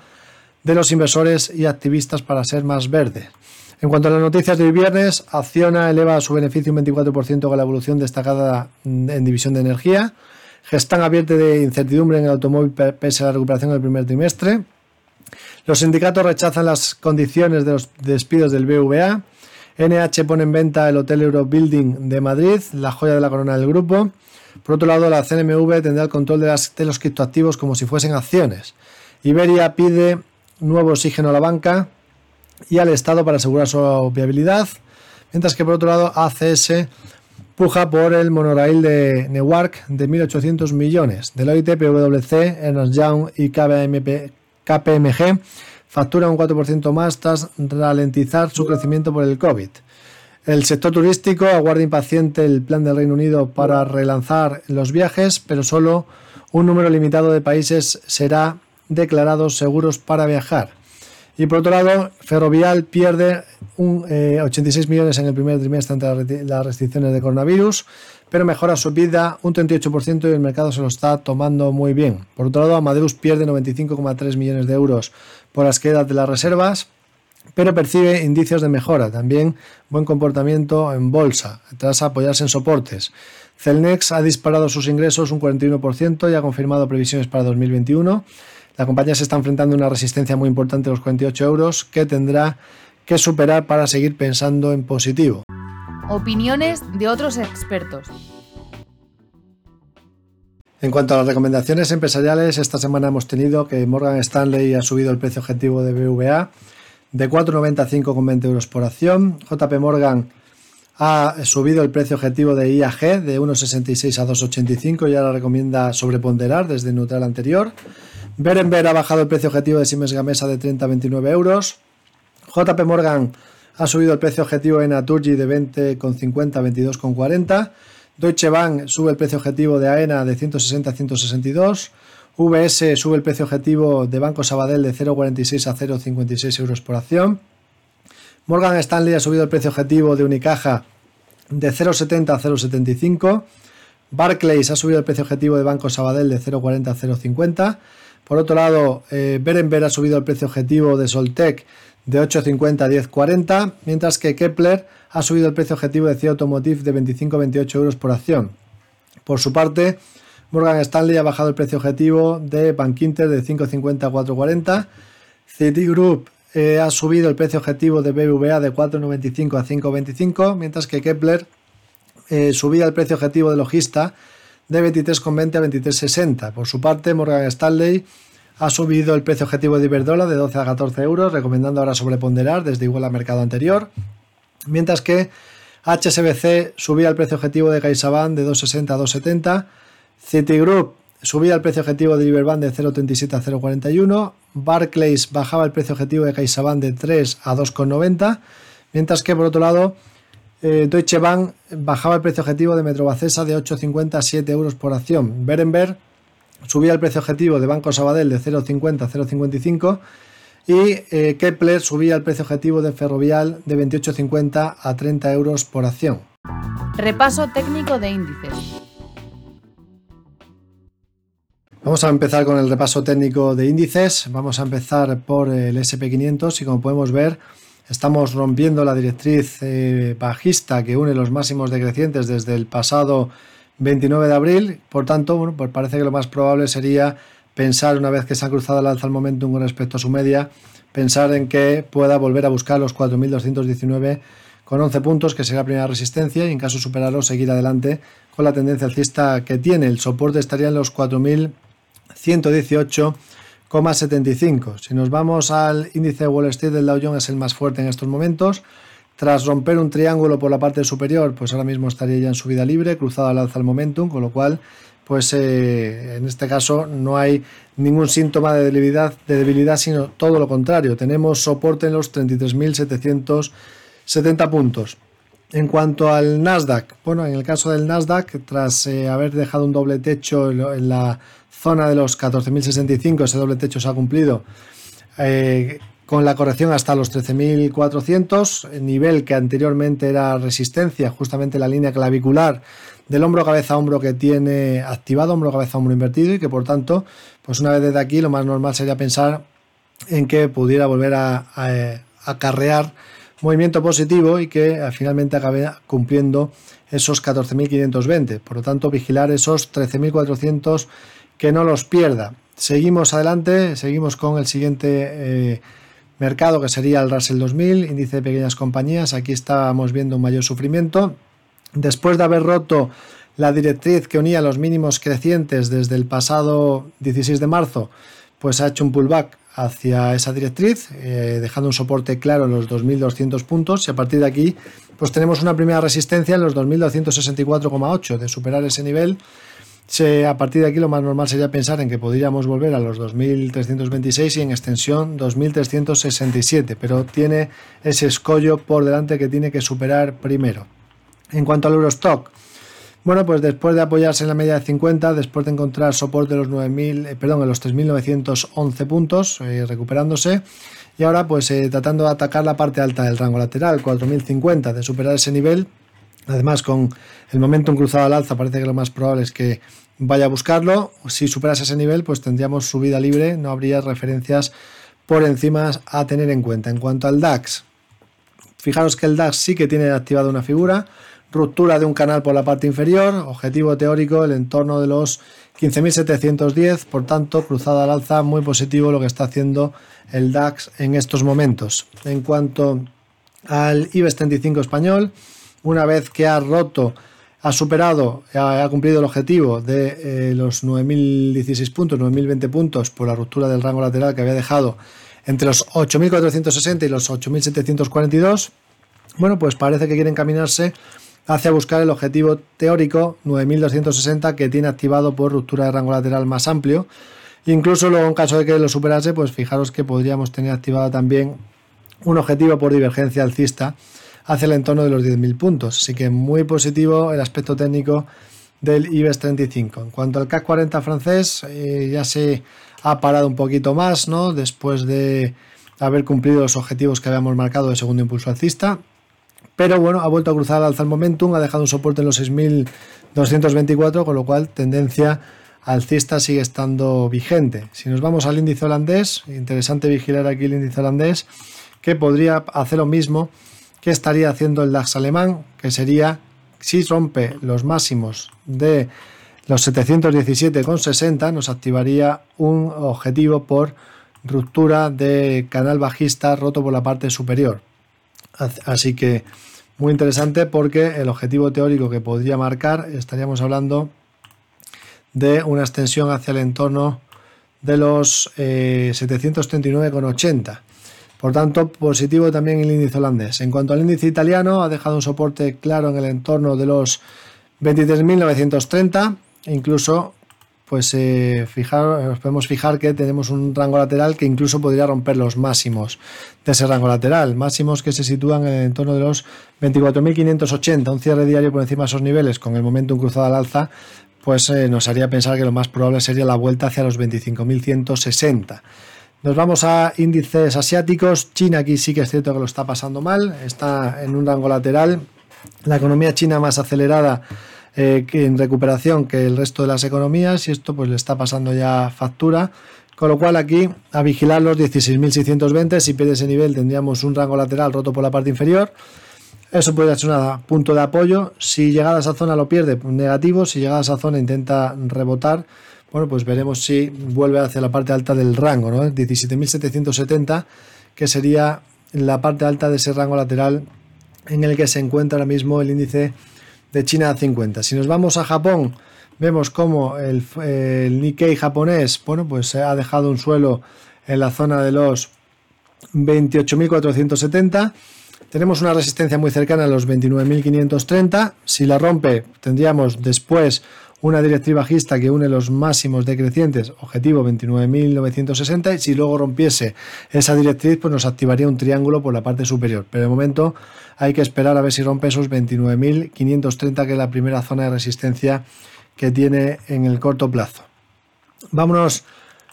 de los inversores y activistas para ser más verde. En cuanto a las noticias de hoy viernes, Acciona eleva su beneficio un 24% con la evolución destacada en división de energía. Gestan advierte de incertidumbre en el automóvil pese a la recuperación del primer trimestre. Los sindicatos rechazan las condiciones de los despidos del BVA. NH pone en venta el Hotel Eurobuilding de Madrid, la joya de la corona del grupo. Por otro lado, la CNMV tendrá el control de, las, de los criptoactivos como si fuesen acciones. Iberia pide nuevo oxígeno a la banca y al Estado para asegurar su viabilidad, mientras que por otro lado ACS puja por el monorail de Newark de 1.800 millones. Deloitte, PwC, Ernst Young y KPMG facturan un 4% más tras ralentizar su crecimiento por el COVID. El sector turístico aguarda impaciente el plan del Reino Unido para relanzar los viajes, pero solo un número limitado de países será declarados seguros para viajar. Y por otro lado, Ferrovial pierde un, 86 eh, millones en el primer trimestre ante las restricciones de coronavirus, pero mejora su vida un 38% y el mercado se lo está tomando muy bien. Por otro lado, Amadeus pierde 95,3 millones de euros por las quedas de las reservas pero percibe indicios de mejora, también buen comportamiento en bolsa, tras apoyarse en soportes. Celnex ha disparado sus ingresos un 41% y ha confirmado previsiones para 2021. La compañía se está enfrentando a una resistencia muy importante de los 48 euros que tendrá que superar para seguir pensando en positivo. Opiniones de otros expertos. En cuanto a las recomendaciones empresariales, esta semana hemos tenido que Morgan Stanley ha subido el precio objetivo de BVA de 4,95,20 euros por acción. JP Morgan ha subido el precio objetivo de IAG de 1,66 a 2,85 y ahora recomienda sobreponderar desde neutral anterior. Berenber ha bajado el precio objetivo de Siemens Gamesa de 30 a 29 euros. JP Morgan ha subido el precio objetivo en Naturgy de 20,50 a 22,40. Deutsche Bank sube el precio objetivo de AENA de 160 a 162. VS sube el precio objetivo de Banco Sabadell de 0,46 a 0,56 euros por acción. Morgan Stanley ha subido el precio objetivo de Unicaja de 0,70 a 0,75. Barclays ha subido el precio objetivo de Banco Sabadell de 0,40 a 0,50. Por otro lado, eh, Berenber ha subido el precio objetivo de Soltec de 8,50 a 10,40, mientras que Kepler ha subido el precio objetivo de CIA Automotive de 25,28 euros por acción. Por su parte, Morgan Stanley ha bajado el precio objetivo de Bank Inter de 5,50 a 4,40. Citigroup eh, ha subido el precio objetivo de BBVA de 4,95 a 5,25, mientras que Kepler eh, subía el precio objetivo de Logista de 23,20 a 23,60. Por su parte, Morgan Stanley ha subido el precio objetivo de Iberdrola de 12 a 14 euros, recomendando ahora sobreponderar desde igual al mercado anterior, mientras que HSBC subía el precio objetivo de CaixaBank de 2,60 a 2,70 Citigroup subía el precio objetivo de Liberbank de 0,37 a 0,41. Barclays bajaba el precio objetivo de CaixaBank de 3 a 2,90. Mientras que por otro lado, eh, Deutsche Bank bajaba el precio objetivo de Metrobacesa de 8,50 a 7 euros por acción. Berenberg subía el precio objetivo de Banco Sabadell de 0,50 a 0,55 Y eh, Kepler subía el precio objetivo de Ferrovial de 28,50 a 30 euros por acción. Repaso técnico de índices. Vamos a empezar con el repaso técnico de índices. Vamos a empezar por el SP500 y como podemos ver estamos rompiendo la directriz eh, bajista que une los máximos decrecientes desde el pasado 29 de abril. Por tanto, bueno, pues parece que lo más probable sería pensar una vez que se ha cruzado el alza al momentum con respecto a su media, pensar en que pueda volver a buscar los 4.219 con 11 puntos, que será la primera resistencia, y en caso de superarlo, seguir adelante con la tendencia alcista que tiene. El soporte estaría en los 4.118,75. Si nos vamos al índice de Wall Street del Dow Jones, es el más fuerte en estos momentos. Tras romper un triángulo por la parte superior, pues ahora mismo estaría ya en subida libre, cruzado al alza el momentum, con lo cual, pues eh, en este caso no hay ningún síntoma de debilidad, de debilidad, sino todo lo contrario. Tenemos soporte en los 33.700 70 puntos. En cuanto al Nasdaq, bueno, en el caso del Nasdaq, tras eh, haber dejado un doble techo en, la zona de los 14.065, ese doble techo se ha cumplido eh, con la corrección hasta los 13.400, nivel que anteriormente era resistencia, justamente la línea clavicular del hombro cabeza hombro que tiene activado, hombro cabeza hombro invertido y que por tanto, pues una vez desde aquí lo más normal sería pensar en que pudiera volver a, acarrear movimiento positivo y que eh, finalmente acabe cumpliendo esos 14.520. Por lo tanto, vigilar esos 13.400 que no los pierda. Seguimos adelante, seguimos con el siguiente eh, mercado que sería el Russell 2000, índice de pequeñas compañías. Aquí estábamos viendo un mayor sufrimiento. Después de haber roto la directriz que unía los mínimos crecientes desde el pasado 16 de marzo, pues ha hecho un pullback hacia esa directriz, eh, dejando un soporte claro en los 2.200 puntos y a partir de aquí pues tenemos una primera resistencia en los 2.264,8 de superar ese nivel. A partir de aquí lo más normal sería pensar en que podríamos volver a los 2.326 y en extensión 2.367, pero tiene ese escollo por delante que tiene que superar primero. En cuanto al Eurostock, bueno, pues después de apoyarse en la media de 50, después de encontrar soporte de los 9.000, eh, perdón, en los 3.911 puntos, eh, recuperándose, y ahora pues eh, tratando de atacar la parte alta del rango lateral, 4.050, de superar ese nivel, además con el momento cruzado al alza, parece que lo más probable es que vaya a buscarlo, si superas ese nivel, pues tendríamos subida libre, no habría referencias por encima a tener en cuenta. En cuanto al DAX, fijaros que el DAX sí que tiene activada una figura, ruptura de un canal por la parte inferior, objetivo teórico el entorno de los 15.710, por tanto, cruzada al alza, muy positivo lo que está haciendo el DAX en estos momentos. En cuanto al IBEX 35 español, una vez que ha roto, ha superado, ha, cumplido el objetivo de eh, los 9.016 puntos, 9.020 puntos por la ruptura del rango lateral que había dejado entre los 8.460 y los 8.742, bueno, pues parece que quiere encaminarse hacia buscar el objetivo teórico 9260 que tiene activado por ruptura de rango lateral más amplio. Incluso luego en caso de que lo superase, pues fijaros que podríamos tener activado también un objetivo por divergencia alcista hacia el entorno de los 10.000 puntos. Así que muy positivo el aspecto técnico del IBEX 35. En cuanto al CAC 40 francés, eh, ya se ha parado un poquito más, ¿no? Después de haber cumplido los objetivos que habíamos marcado de segundo impulso alcista pero bueno, ha vuelto a cruzar al alza el momentum, ha dejado un soporte en los 6.224, con lo cual tendencia alcista sigue estando vigente. Si nos vamos al índice holandés, interesante vigilar aquí el índice holandés, que podría hacer lo mismo que estaría haciendo el DAX alemán, que sería si rompe los máximos de los 717,60, nos activaría un objetivo por ruptura de canal bajista roto por la parte superior. Así que muy interesante porque el objetivo teórico que podría marcar estaríamos hablando de una extensión hacia el entorno de los 739,80. Por tanto, positivo también el índice holandés. En cuanto al índice italiano, ha dejado un soporte claro en el entorno de los 23.930, incluso pues eh, podemos fijar que tenemos un rango lateral que incluso podría romper los máximos de ese rango lateral, máximos que se sitúan en el entorno de los 24.580, un cierre diario por encima de esos niveles con el momento cruzado al alza, pues eh, nos haría pensar que lo más probable sería la vuelta hacia los 25.160. Nos vamos a índices asiáticos. China aquí sí que es cierto que lo está pasando mal, está en un rango lateral. La economía china más acelerada eh, en recuperación que el resto de las economías y esto pues le está pasando ya factura. Con lo cual aquí a vigilar los 16.620, si pierde ese nivel tendríamos un rango lateral roto por la parte inferior. Eso podría ser un punto de apoyo. Si llegada a esa zona lo pierde, pues negativo. Si llegada a esa zona intenta rebotar, bueno, pues veremos si vuelve hacia la parte alta del rango, ¿no? 17.770, que sería la parte alta de ese rango lateral en el que se encuentra ahora mismo el índice de China 50. Si nos vamos a Japón, vemos como el, el Nikkei japonés, bueno, pues ha dejado un suelo en la zona de los 28.470. Tenemos una resistencia muy cercana a los 29.530. Si la rompe, tendríamos después una directriz bajista que une los máximos decrecientes, objetivo 29.960, y si luego rompiese esa directriz, pues nos activaría un triángulo por la parte superior. Pero de momento hay que esperar a ver si rompe esos 29.530, que es la primera zona de resistencia que tiene en el corto plazo. Vámonos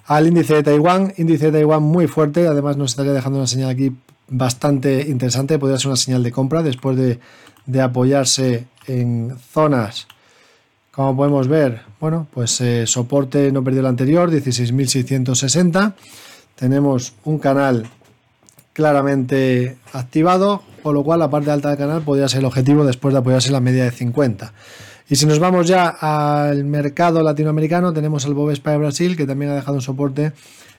al índice de Taiwán, índice de Taiwán muy fuerte, además nos estaría dejando una señal aquí bastante interesante, podría ser una señal de compra después de, de apoyarse en zonas como podemos ver, bueno, pues eh, soporte no perdió el anterior, 16.660. Tenemos un canal claramente activado, con lo cual la parte alta del canal podría ser el objetivo después de apoyarse en la media de 50. Y si nos vamos ya al mercado latinoamericano, tenemos el Bovespa de Brasil, que también ha dejado un soporte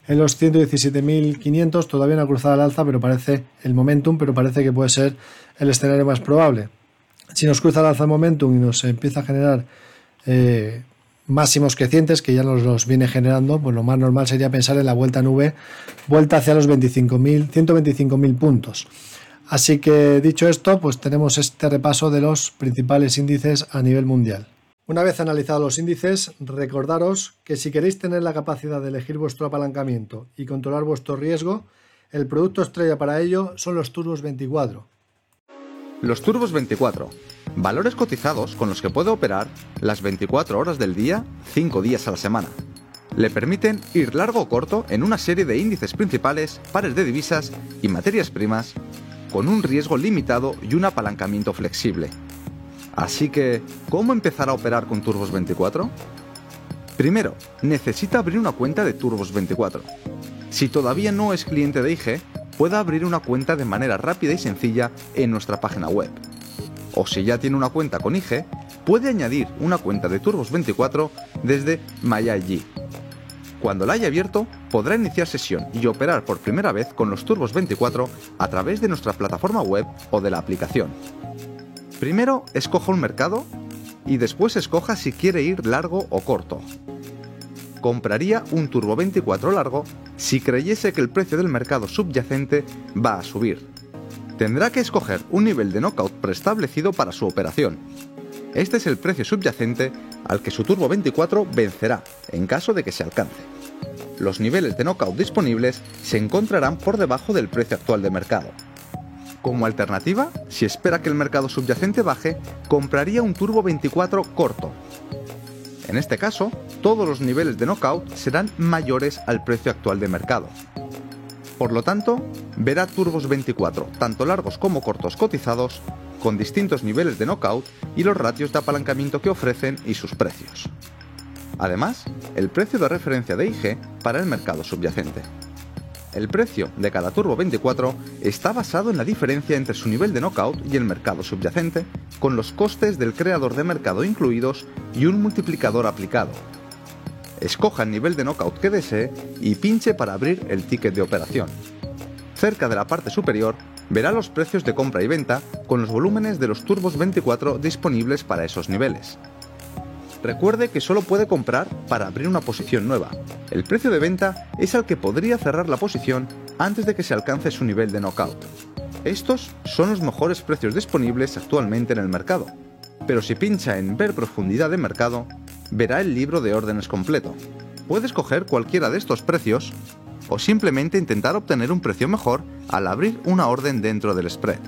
en los 117.500, todavía no ha cruzado al alza, pero parece el momentum, pero parece que puede ser el escenario más probable. Si nos cruza al alza el momentum y nos empieza a generar eh, máximos crecientes que ya nos los viene generando, pues lo más normal sería pensar en la vuelta nube, vuelta hacia los 25.000, 125.000 puntos. Así que dicho esto, pues tenemos este repaso de los principales índices a nivel mundial. Una vez analizados los índices, recordaros que si queréis tener la capacidad de elegir vuestro apalancamiento y controlar vuestro riesgo, el producto estrella para ello son los Turbos 24. Los Turbos 24 Valores cotizados con los que puede operar las 24 horas del día, 5 días a la semana. Le permiten ir largo o corto en una serie de índices principales, pares de divisas y materias primas, con un riesgo limitado y un apalancamiento flexible. Así que, ¿cómo empezar a operar con Turbos 24? Primero, necesita abrir una cuenta de Turbos 24. Si todavía no es cliente de IG, puede abrir una cuenta de manera rápida y sencilla en nuestra página web o si ya tiene una cuenta con IG, puede añadir una cuenta de Turbos 24 desde MyIG. Cuando la haya abierto, podrá iniciar sesión y operar por primera vez con los Turbos 24 a través de nuestra plataforma web o de la aplicación. Primero escoja un mercado y después escoja si quiere ir largo o corto. Compraría un Turbo 24 largo si creyese que el precio del mercado subyacente va a subir tendrá que escoger un nivel de knockout preestablecido para su operación. Este es el precio subyacente al que su Turbo 24 vencerá en caso de que se alcance. Los niveles de knockout disponibles se encontrarán por debajo del precio actual de mercado. Como alternativa, si espera que el mercado subyacente baje, compraría un Turbo 24 corto. En este caso, todos los niveles de knockout serán mayores al precio actual de mercado, por lo tanto, verá turbos 24, tanto largos como cortos cotizados, con distintos niveles de knockout y los ratios de apalancamiento que ofrecen y sus precios. Además, el precio de referencia de IG para el mercado subyacente. El precio de cada turbo 24 está basado en la diferencia entre su nivel de knockout y el mercado subyacente, con los costes del creador de mercado incluidos y un multiplicador aplicado, escoja el nivel de knockout que desee y pinche para abrir el ticket de operación. Cerca de la parte superior verá los precios de compra y venta con los volúmenes de los turbos 24 disponibles para esos niveles. Recuerde que solo puede comprar para abrir una posición nueva. El precio de venta es al que podría cerrar la posición antes de que se alcance su nivel de knockout. Estos son los mejores precios disponibles actualmente en el mercado, pero si pincha en ver profundidad de mercado, verá el libro de órdenes completo. Puede escoger cualquiera de estos precios o simplemente intentar obtener un precio mejor al abrir una orden dentro del spread.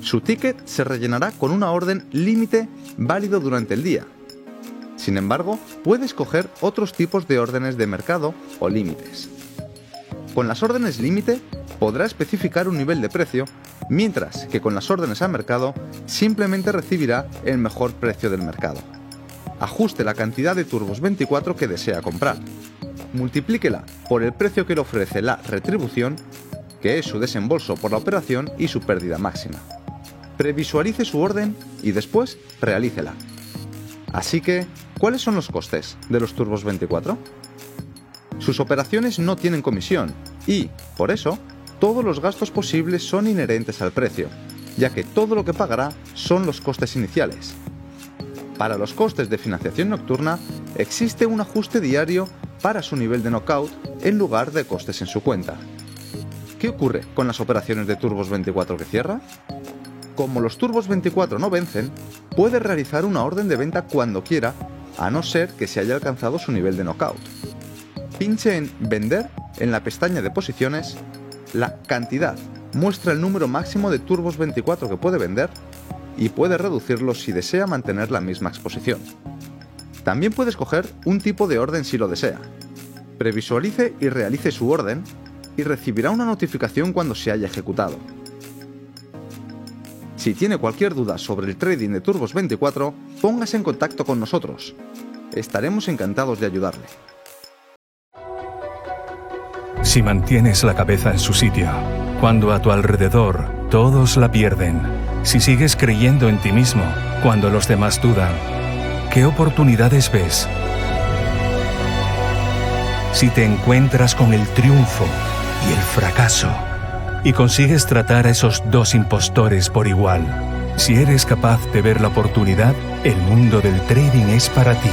Su ticket se rellenará con una orden límite válido durante el día. Sin embargo, puede escoger otros tipos de órdenes de mercado o límites. Con las órdenes límite podrá especificar un nivel de precio, mientras que con las órdenes a mercado simplemente recibirá el mejor precio del mercado. Ajuste la cantidad de turbos 24 que desea comprar. Multiplíquela por el precio que le ofrece la retribución, que es su desembolso por la operación y su pérdida máxima. Previsualice su orden y después realícela. Así que, ¿cuáles son los costes de los turbos 24? Sus operaciones no tienen comisión y, por eso, todos los gastos posibles son inherentes al precio, ya que todo lo que pagará son los costes iniciales. Para los costes de financiación nocturna existe un ajuste diario para su nivel de knockout en lugar de costes en su cuenta. ¿Qué ocurre con las operaciones de Turbos 24 que cierra? Como los Turbos 24 no vencen, puede realizar una orden de venta cuando quiera, a no ser que se haya alcanzado su nivel de knockout pinche en Vender en la pestaña de posiciones, la cantidad muestra el número máximo de turbos 24 que puede vender y puede reducirlo si desea mantener la misma exposición. También puede escoger un tipo de orden si lo desea. Previsualice y realice su orden y recibirá una notificación cuando se haya ejecutado. Si tiene cualquier duda sobre el trading de Turbos 24, póngase en contacto con nosotros. Estaremos encantados de ayudarle. Si mantienes la cabeza en su sitio, cuando a tu alrededor todos la pierden, si sigues creyendo en ti mismo cuando los demás dudan, ¿qué oportunidades ves? Si te encuentras con el triunfo y el fracaso, y consigues tratar a esos dos impostores por igual, si eres capaz de ver la oportunidad, el mundo del trading es para ti.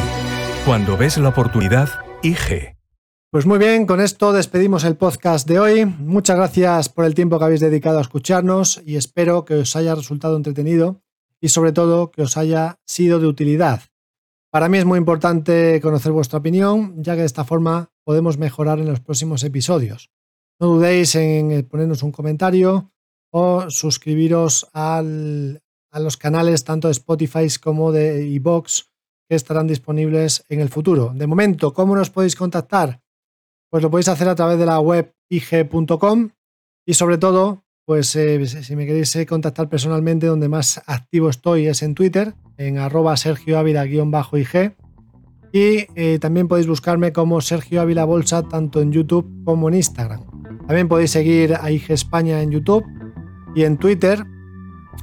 Cuando ves la oportunidad, IG. Pues muy bien, con esto despedimos el podcast de hoy. Muchas gracias por el tiempo que habéis dedicado a escucharnos y espero que os haya resultado entretenido y sobre todo que os haya sido de utilidad. Para mí es muy importante conocer vuestra opinión, ya que de esta forma podemos mejorar en los próximos episodios. No dudéis en ponernos un comentario o suscribiros a los canales tanto de Spotify como de iVoox que estarán disponibles en el futuro. De momento, ¿cómo nos podéis contactar? Pues lo podéis hacer a través de la web ig.com y sobre todo, pues eh, si me queréis eh, contactar personalmente, donde más activo estoy es en Twitter, en arroba Sergio Ávila-ig. Y eh, también podéis buscarme como Sergio Ávila Bolsa tanto en YouTube como en Instagram. También podéis seguir a IG España en YouTube y en Twitter